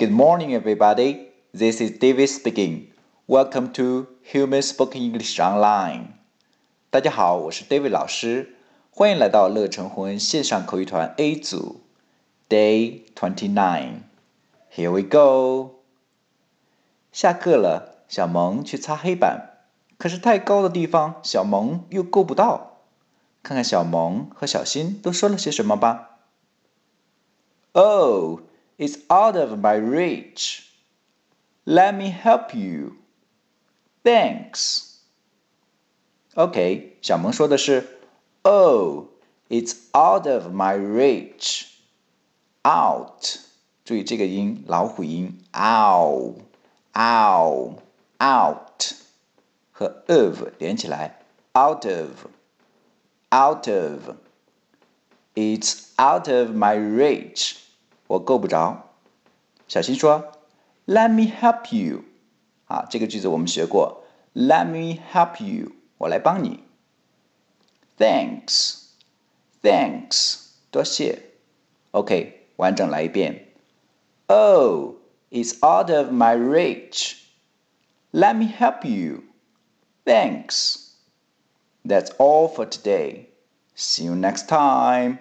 Good morning, everybody. This is David speaking. Welcome to Human Spoken English Online. 大家好，我是 David 老师，欢迎来到乐成魂线上口语团 A 组，Day Twenty Nine. Here we go. 下课了，小萌去擦黑板，可是太高的地方，小萌又够不到。看看小萌和小新都说了些什么吧。Oh. It's out of my reach. Let me help you. Thanks. OK，小萌说的是，Oh, it's out of my reach. Out，注意这个音，老虎音，ow, ow, out，和 of 连起来，out of, out of. It's out of my reach. 我够不着。小新说：“Let me help you。”啊，这个句子我们学过。Let me help you，我来帮你。Thanks，thanks，多谢。OK，完整来一遍。Oh, it's out of my reach. Let me help you. Thanks. That's all for today. See you next time.